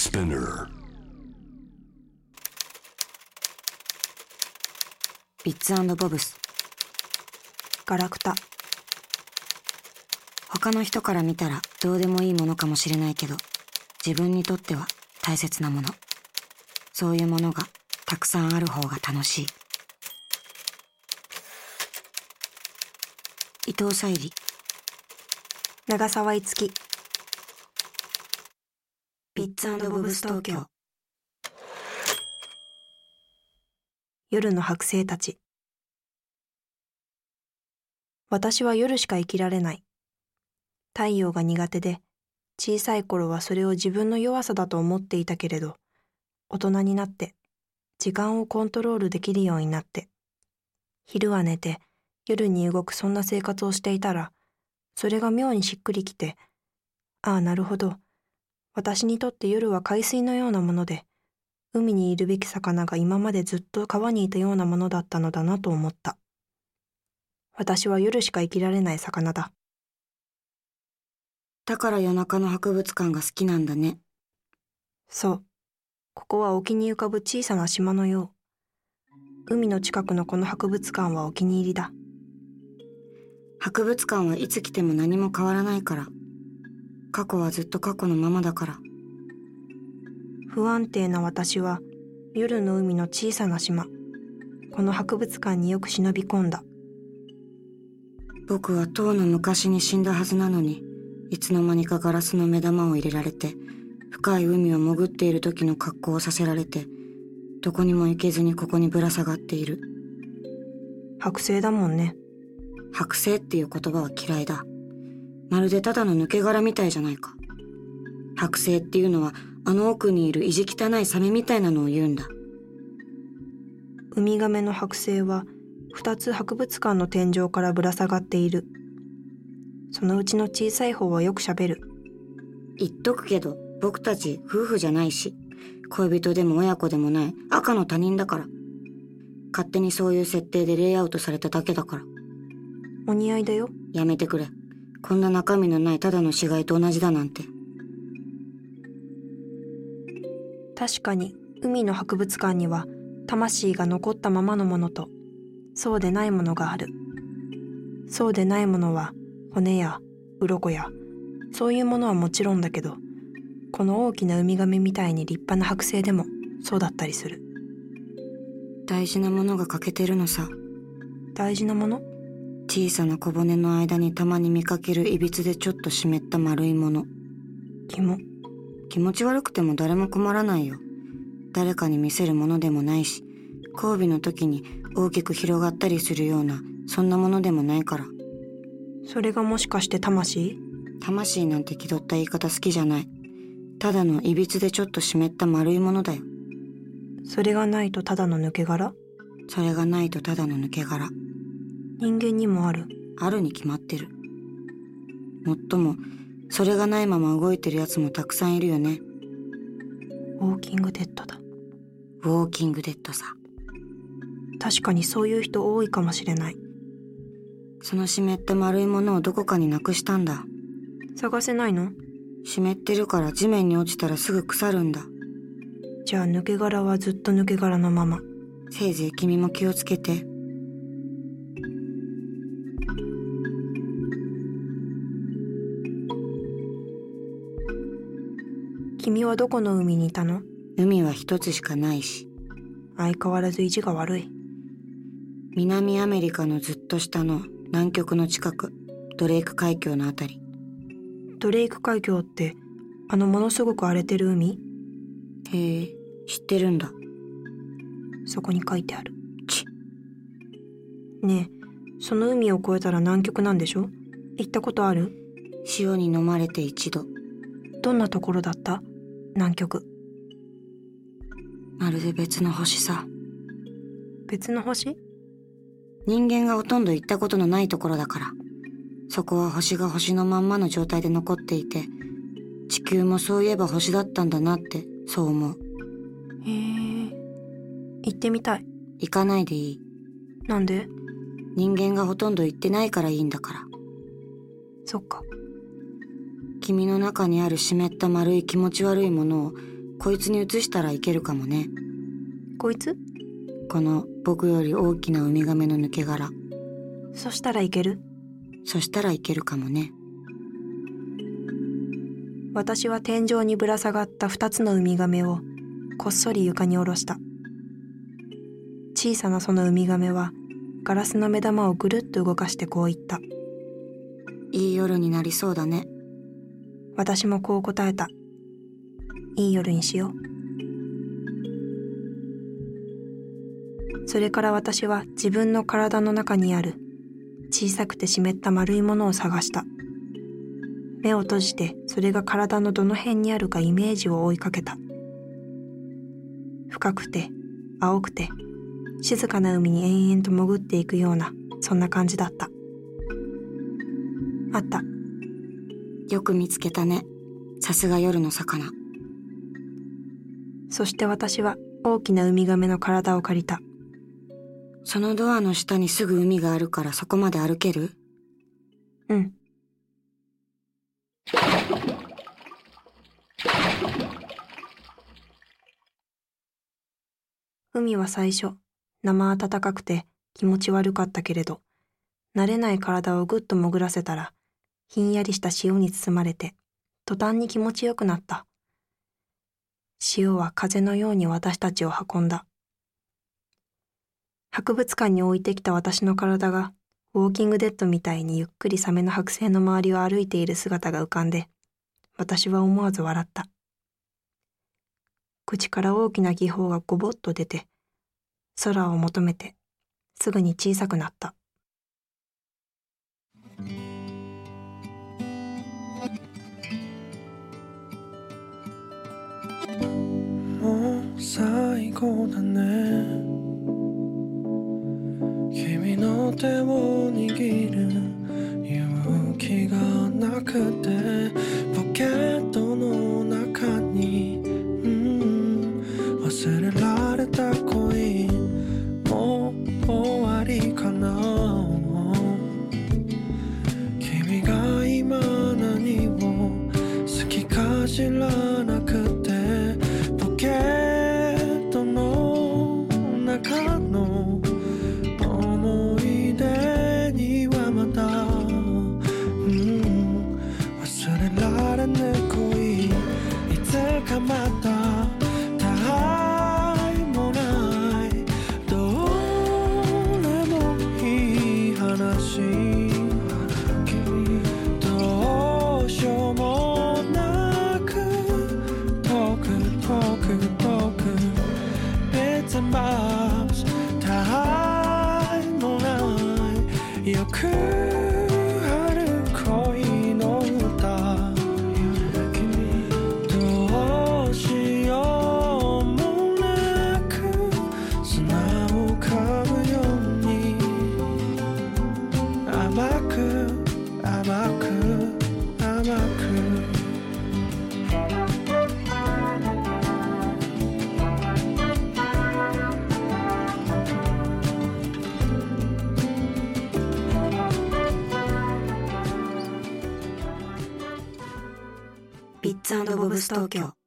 Spinner. ビッツボブス。ガラクタ。他の人から見たらどうでもいいものかもしれないけど自分にとっては大切なもの。そういうものがたくさんある方が楽しい。伊藤沙莉。長澤いつき。ッツボブス東京夜の剥製たち。私は夜しか生きられない。太陽が苦手で小さい頃はそれを自分の弱さだと思っていたけれど大人になって時間をコントロールできるようになって。昼は寝て夜に動くそんな生活をしていたらそれが妙にしっくりきてああなるほど。私にとって夜は海水のようなもので、海にいるべき魚が今までずっと川にいたようなものだったのだなと思った。私は夜しか生きられない魚だ。だから夜中の博物館が好きなんだね。そう。ここは沖に浮かぶ小さな島のよう。海の近くのこの博物館はお気に入りだ。博物館はいつ来ても何も変わらないから。過去はずっと過去のままだから。不安定な私は夜の海の小さな島、この博物館によく忍び込んだ。僕はとうの昔に死んだはずなのに、いつの間にかガラスの目玉を入れられて、深い海を潜っている時の格好をさせられて、どこにも行けずにここにぶら下がっている。剥製だもんね。剥製っていう言葉は嫌いだ。まるでただの抜け殻みたいじゃないか。剥製っていうのはあの奥にいる意地汚いサメみたいなのを言うんだ。ウミガメの剥製は二つ博物館の天井からぶら下がっている。そのうちの小さい方はよく喋る。言っとくけど、僕たち夫婦じゃないし、恋人でも親子でもない赤の他人だから。勝手にそういう設定でレイアウトされただけだから。お似合いだよ。やめてくれ。こんな中身のないただの死骸と同じだなんて。確かに海の博物館には魂が残ったままのものとそうでないものがある。そうでないものは骨や鱗やそういうものはもちろんだけどこの大きなウミガメみたいに立派な剥製でもそうだったりする大事なものが欠けてるのさ大事なもの？小さな小骨の間にたまに見かけるいびつでちょっと湿った丸いもの。気も。気持ち悪くても誰も困らないよ。誰かに見せるものでもないし、交尾の時に大きく広がったりするような、そんなものでもないから。それがもしかして魂？魂なんて気取った言い方好きじゃない。ただのいびつでちょっと湿った丸いものだよ。それがないとただの抜け殻？それがないとただの抜け殻。人間にもある。あるに決まってる。もっとも、それがないまま動いてる奴もたくさんいるよね。ウォーキングデッドだ。ウォーキングデッドさ。確かにそういう人多いかもしれない。その湿った丸いものをどこかになくしたんだ。探せないの？湿ってるから地面に落ちたらすぐ腐るんだ。じゃあ抜け殻はずっと抜け殻のまま。せいぜい君も気をつけて。君はどこの海にいたの？海は一つしかないし。相変わらず意地が悪い。南アメリカのずっと下の南極の近く、ドレイク海峡のあたり。ドレイク海峡ってあのものすごく荒れてる海？へえ、知ってるんだ。そこに書いてある。ち。ねえ、その海を越えたら南極なんでしょ？行ったことある？潮に飲まれて一度。どんなところだった？南極。まるで別の星さ。別の星？人間がほとんど行ったことのないところだから。そこは星が星のまんまの状態で残っていて、地球もそういえば星だったんだなってそう思う。へえ。行ってみたい。行かないでいい。なんで？人間がほとんど行ってないからいいんだから。そっか。君の中にある湿った丸い気持ち悪いものをこいつに移したらいけるかもね。こいつ？この僕より大きなウミガメの抜け殻。そしたらいける？そしたらいけるかもね。私は天井にぶら下がった二つのウミガメをこっそり床に下ろした。小さなそのウミガメはガラスの目玉をぐるっと動かしてこう言った。いい夜になりそうだね私もこう答えた。いい夜にしよう。それから私は自分の体の中にある小さくて湿った丸いものを探した。目を閉じてそれが体のどの辺にあるかイメージを追いかけた。深くて青くて静かな海に延々と潜っていくようなそんな感じだった。あった。よく見つけたね。さすが夜の魚。そして私は大きなウミガメの体を借りた。そのドアの下にすぐ海があるからそこまで歩ける？うん。海は最初生暖かくて気持ち悪かったけれど慣れない体をぐっと潜らせたらひんやりした潮に包まれて途端に気持ちよくなった。潮は風のように私たちを運んだ。博物館に置いてきた私の体がウォーキングデッドみたいにゆっくりサメの剥製の周りを歩いている姿が浮かんで私は思わず笑った。口から大きな気泡がごぼっと出て空を求めてすぐに小さくなった。最後だね。君の手を握る勇気がなくてポケットの中に、うん、忘れられた恋もう終わりかな。君が今何を好きか知らなくブス東京。